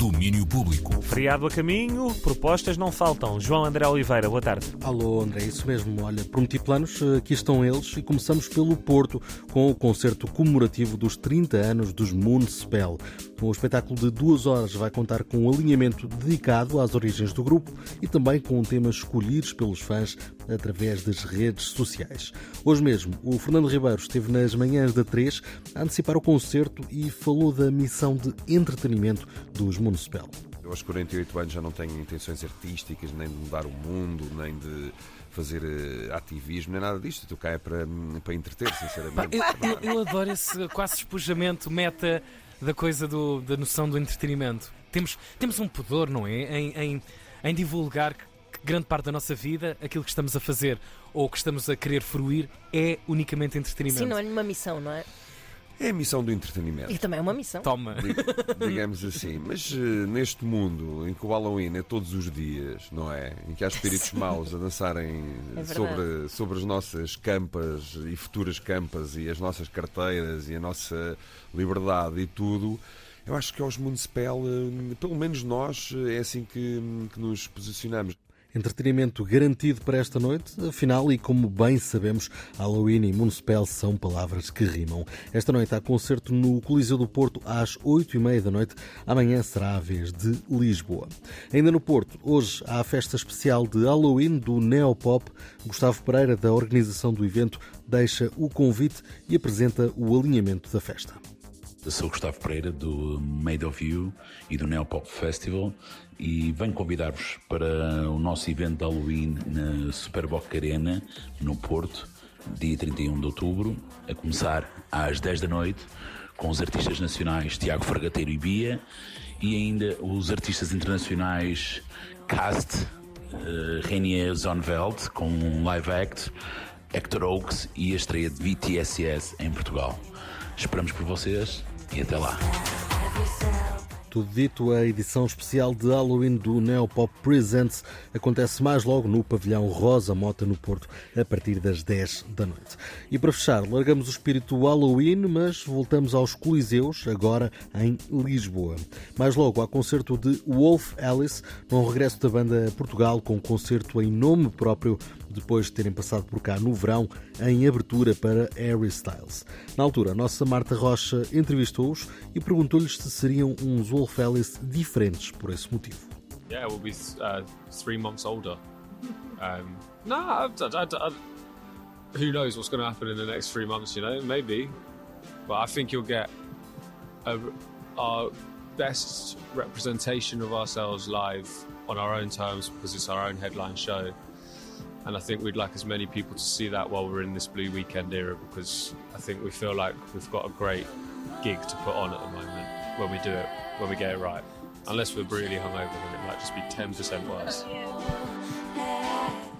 Domínio Público. Feriado a caminho, propostas não faltam. João André Oliveira, boa tarde. Alô, André, isso mesmo. Olha, prometi planos, aqui estão eles e começamos pelo Porto com o concerto comemorativo dos 30 anos dos Moonspell. Um espetáculo de duas horas vai contar com um alinhamento dedicado às origens do grupo e também com temas escolhidos pelos fãs através das redes sociais. Hoje mesmo, o Fernando Ribeiro esteve nas manhãs da 3 a antecipar o concerto e falou da missão de entretenimento dos Municipal. Eu aos 48 anos já não tenho intenções artísticas, nem de mudar o mundo, nem de fazer uh, ativismo, nem nada disto. Tu cá é para, para entreter, sinceramente. Eu, eu, eu adoro esse quase despojamento meta da coisa do, da noção do entretenimento. Temos, temos um pudor, não é? Em, em, em divulgar grande parte da nossa vida, aquilo que estamos a fazer ou que estamos a querer fruir, é unicamente entretenimento. Sim, não é nenhuma missão, não é? É a missão do entretenimento. E também é uma missão. Toma. Digamos assim. Mas uh, neste mundo em que o Halloween é todos os dias, não é? Em que há espíritos maus a dançarem É sobre, sobre as nossas campas e futuras campas e as nossas carteiras e a nossa liberdade e tudo. Eu acho que aos Municipal, uh, pelo menos nós, uh, é assim que, que nos posicionamos. Entretenimento garantido para esta noite, afinal, e como bem sabemos, Halloween e Municipal são palavras que rimam. Esta noite há concerto no Coliseu do Porto às 8h30 da noite. Amanhã será a vez de Lisboa. Ainda no Porto, hoje há a festa especial de Halloween do Neopop. Gustavo Pereira, da organização do evento, deixa o convite e apresenta o alinhamento da festa. Eu sou Gustavo Pereira do Made of You e do Neopop Festival e venho convidar-vos para o nosso evento de Halloween na Superboc Arena, no Porto, dia 31 de outubro, a começar às 10 da noite, com os artistas nacionais Tiago Fragateiro e Bia e ainda os artistas internacionais Cast, uh, Renier Zonveld com um live act, Hector Oaks e a estreia de VTSS em Portugal. Esperamos por vocês e até lá. Tudo dito, a edição especial de Halloween do Neopop Presents acontece mais logo no pavilhão Rosa Mota no Porto, a partir das 10 da noite. E para fechar, largamos o espírito Halloween, mas voltamos aos Coliseus, agora em Lisboa. Mais logo, há concerto de Wolf Alice, num regresso da banda a Portugal, com concerto em nome próprio, depois de terem passado por cá no verão, em abertura para Harry Styles. Na altura, a nossa Marta Rocha entrevistou-os e perguntou-lhes se seriam uns Wolf Alice diferentes por esse motivo. Yeah, we'll be uh, three months older. Um, no, I, I, I, who knows what's going to happen in the next three months? You know, maybe, but I think you'll get a, our best representation of ourselves live on our own terms because it's our own headline show. And I think we'd like as many people to see that while we're in this Blue Weekend era because I think we feel like we've got a great gig to put on at the moment when we do it, when we get it right. Unless we're really hungover, then it might just be 10% worse.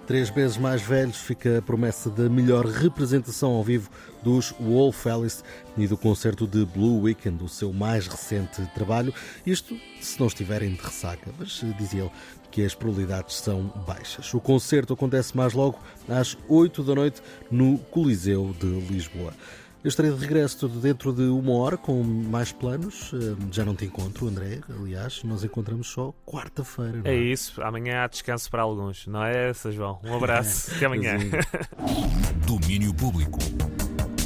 Três vezes mais velhos fica a promessa da melhor representação ao vivo dos Wolf Alice e do concerto de Blue Weekend, o seu mais recente trabalho. Isto se não estiverem de ressaca, mas dizia ele que as probabilidades são baixas. O concerto acontece mais logo às 8 da noite no Coliseu de Lisboa. Eu estarei de regresso dentro de uma hora com mais planos. Já não te encontro, André. Aliás, nós encontramos só quarta-feira. É? é isso. Amanhã há descanso para alguns, não é essa, João? Um abraço. Até amanhã. Domínio Público.